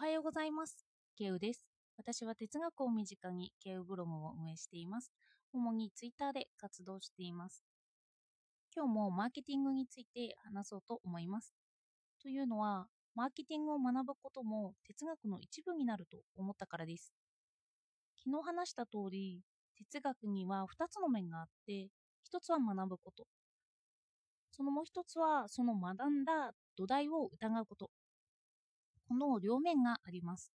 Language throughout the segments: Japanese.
おはようございます。ケウです。私は哲学を身近にケウブログを運営しています。主にツイッターで活動しています。今日もマーケティングについて話そうと思います。というのは、マーケティングを学ぶことも哲学の一部になると思ったからです。昨日話した通り、哲学には2つの面があって、1つは学ぶこと。そのもう1つは、その学んだ土台を疑うこと。この両面があります。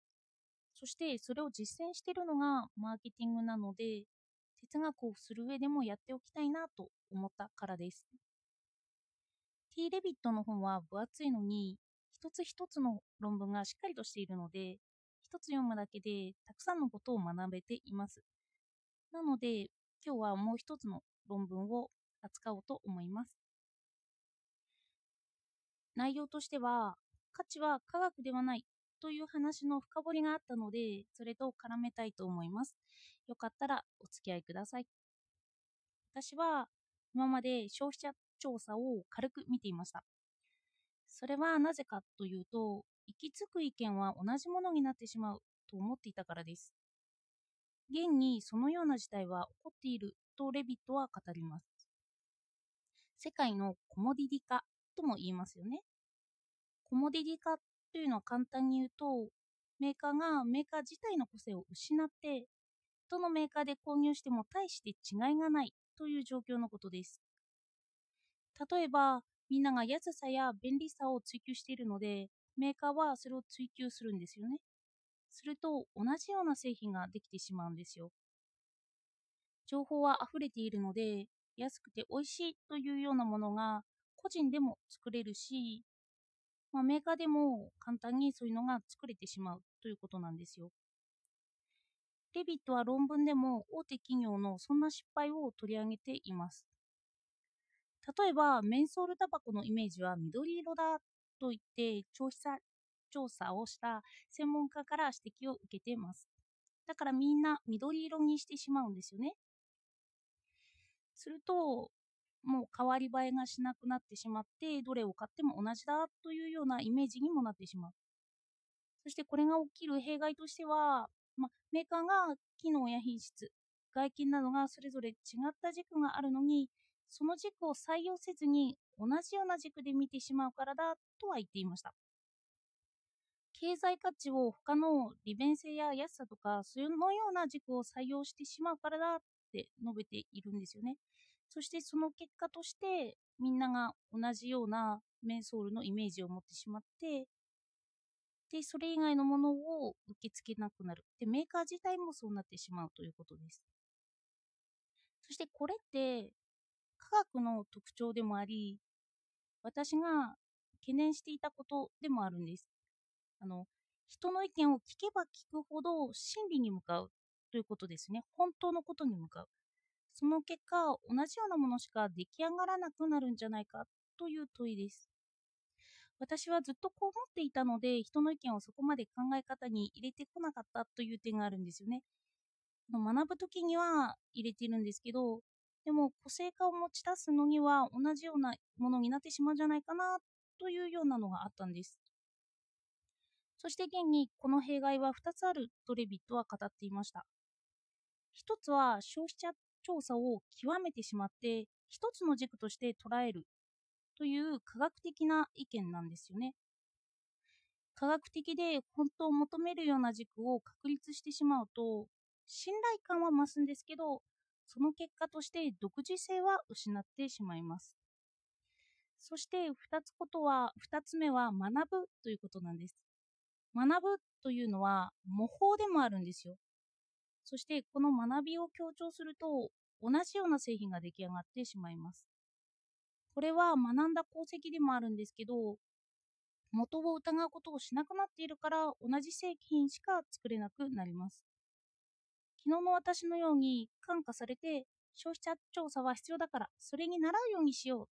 そしてそれを実践しているのがマーケティングなので、哲学をする上でもやっておきたいなと思ったからです。T・ レビットの本は分厚いのに、一つ一つの論文がしっかりとしているので、一つ読むだけでたくさんのことを学べています。なので、今日はもう一つの論文を扱おうと思います。内容としては、価値は科学ではないという話の深掘りがあったので、それと絡めたいと思います。よかったらお付き合いください。私は今まで消費者調査を軽く見ていました。それはなぜかというと、行き着く意見は同じものになってしまうと思っていたからです。現にそのような事態は起こっているとレビットは語ります。世界のコモディティ化とも言いますよね。コモディティ化というのは簡単に言うと、メーカーがメーカー自体の個性を失って、どのメーカーで購入しても大して違いがないという状況のことです。例えば、みんなが安さや便利さを追求しているので、メーカーはそれを追求するんですよね。すると、同じような製品ができてしまうんですよ。情報は溢れているので、安くて美味しいというようなものが個人でも作れるし、まあ、メーカーでも簡単にそういうのが作れてしまうということなんですよ。レビットは論文でも大手企業のそんな失敗を取り上げています。例えば、メンソールタバコのイメージは緑色だと言って調査調査をした専門家から指摘を受けています。だからみんな緑色にしてしまうんですよね。すると、もう変わり映えがしなくなってしまって、どれを買っても同じだというようなイメージにもなってしまう。そしてこれが起きる弊害としては、ま、メーカーが機能や品質、外見などがそれぞれ違った軸があるのに、その軸を採用せずに同じような軸で見てしまうからだとは言っていました。経済価値を他の利便性や安さとか、そのような軸を採用してしまうからだって述べているんですよね。そしてその結果としてみんなが同じようなメンソールのイメージを持ってしまってでそれ以外のものを受け付けなくなる。でメーカー自体もそうなってしまうということです。そしてこれって科学の特徴でもあり私が懸念していたことでもあるんです。あの人の意見を聞けば聞くほど真理に向かうということですね。本当のことに向かう。その結果、同じようなものしか出来上がらなくなるんじゃないかという問いです。私はずっとこう思っていたので、人の意見をそこまで考え方に入れてこなかったという点があるんですよね。学ぶときには入れてるんですけど、でも個性化を持ち出すのには同じようなものになってしまうんじゃないかなというようなのがあったんです。そして現にこの弊害は2つあるとレビットは語っていました。一つは消費者調査を極めてしまって一つの軸として捉えるという科学的な意見なんですよね。科学的で本当を求めるような軸を確立してしまうと信頼感は増すんですけどその結果として独自性は失ってしまいます。そして2つことは2つ目は学ぶということなんです。学ぶというのは模倣でもあるんですよ。そしてこの学びを強調すると同じような製品が出来上がってしまいます。これは学んだ功績でもあるんですけど元を疑うことをしなくなっているから同じ製品しか作れなくなります。昨日の私のように感化されて消費者調査は必要だからそれに習うようにしよう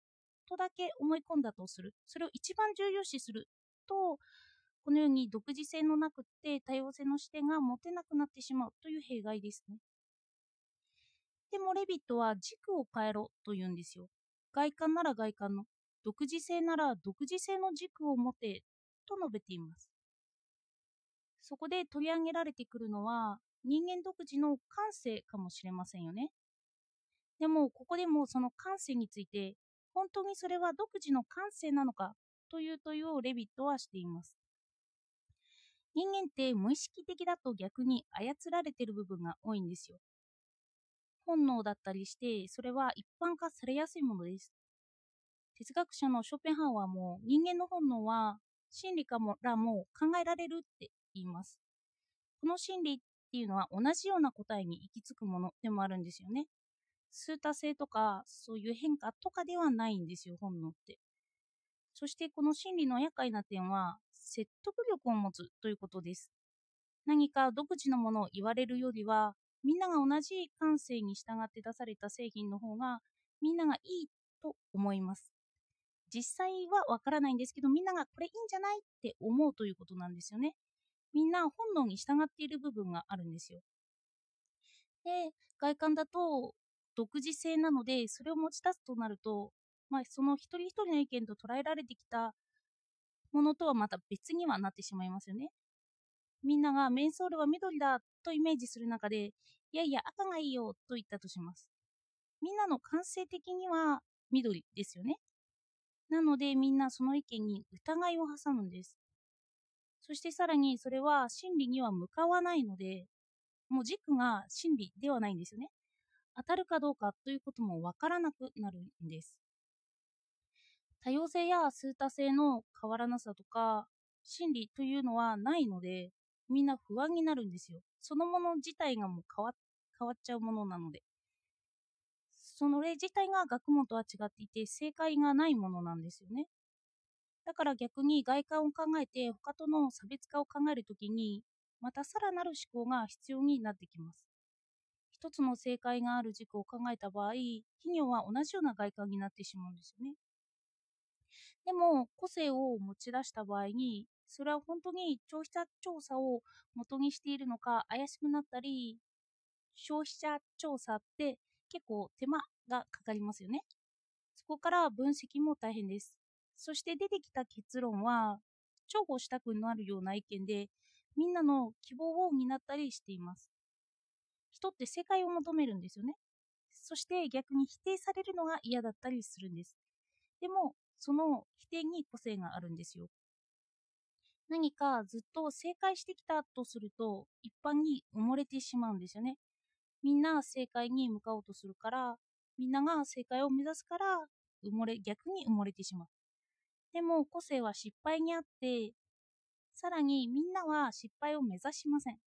とだけ思い込んだとする。それを一番重要視するとこのように独自性のなくって多様性の視点が持てなくなってしまうという弊害ですね。でもレビットは軸を変えろと言うんですよ。外観なら外観の、独自性なら独自性の軸を持てと述べています。そこで取り上げられてくるのは人間独自の感性かもしれませんよね。でもここでもその感性について本当にそれは独自の感性なのかという問いをレビットはしています。人間って無意識的だと逆に操られてる部分が多いんですよ。本能だったりして、それは一般化されやすいものです。哲学者のショペンハウアーも人間の本能は真理からも考えられるって言います。この真理っていうのは同じような答えに行き着くものでもあるんですよね。数多性とかそういう変化とかではないんですよ、本能って。そしてこの真理の厄介な点は説得力を持つということです。何か独自のものを言われるよりは、みんなが同じ感性に従って出された製品の方がみんながいいと思います。実際はわからないんですけど、みんながこれいいんじゃないって思うということなんですよね。みんな本能に従っている部分があるんですよ。で、外観だと独自性なので、それを持ち出すとなると、まあ、その一人一人の意見と捉えられてきたものとはまた別にはなってしまいますよね。みんながメンソールは緑だとイメージする中で、いやいや赤がいいよと言ったとします。みんなの感性的には緑ですよね。なのでみんなその意見に疑いを挟むんです。そしてさらにそれは真理には向かわないので、もう軸が真理ではないんですよね。当たるかどうかということもわからなくなるんです。多様性や数多性の変わらなさとか真理というのはないのでみんな不安になるんですよ。そのもの自体がもう変わ変わっちゃうものなので。その例自体が学問とは違っていて正解がないものなんですよね。だから逆に外観を考えて他との差別化を考えるときにまたさらなる思考が必要になってきます。一つの正解がある軸を考えた場合企業は同じような外観になってしまうんですよね。でも個性を持ち出した場合にそれは本当に消費者調査を元にしているのか怪しくなったり消費者調査って結構手間がかかりますよね。そこから分析も大変です。そして出てきた結論は重宝したくなるような意見でみんなの希望を担ったりしています。人って世界を求めるんですよね。そして逆に否定されるのが嫌だったりするんです。でもその否定に個性があるんですよ。何かずっと正解してきたとすると一般に埋もれてしまうんですよね。みんな正解に向かおうとするからみんなが正解を目指すから埋もれ逆に埋もれてしまう。でも個性は失敗にあってさらにみんなは失敗を目指しません。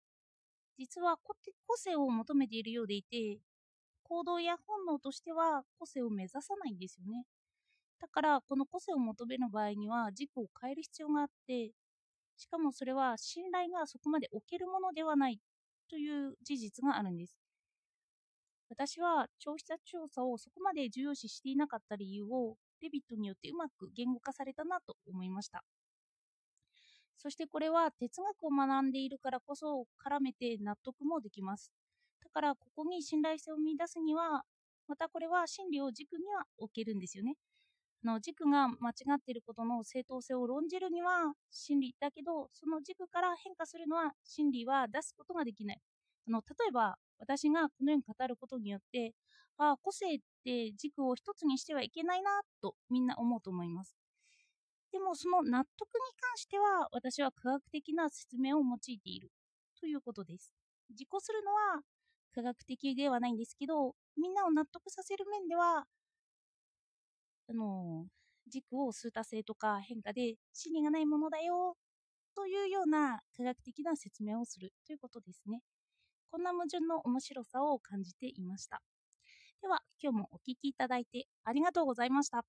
実は個性を求めているようでいて行動や本能としては個性を目指さないんですよね。だからこの個性を求める場合には軸を変える必要があってしかもそれは信頼がそこまで置けるものではないという事実があるんです。私は消費者調査をそこまで重要視していなかった理由をデビットによってうまく言語化されたなと思いました。そしてこれは哲学を学んでいるからこそ絡めて納得もできます。だからここに信頼性を見出すにはまたこれは真理を軸には置けるんですよね。の軸が間違っていることの正当性を論じるには真理だけどその軸から変化するのは真理は出すことができない。あの例えば私がこのように語ることによってあ個性って軸を一つにしてはいけないなとみんな思うと思います。でもその納得に関しては私は科学的な説明を用いている。ということです。自己するのは科学的ではないんですけどみんなを納得させる面ではあの軸を数多性とか変化で真理がないものだよというような科学的な説明をするということですね。こんな矛盾の面白さを感じていました。では、今日もお聴きいただいてありがとうございました。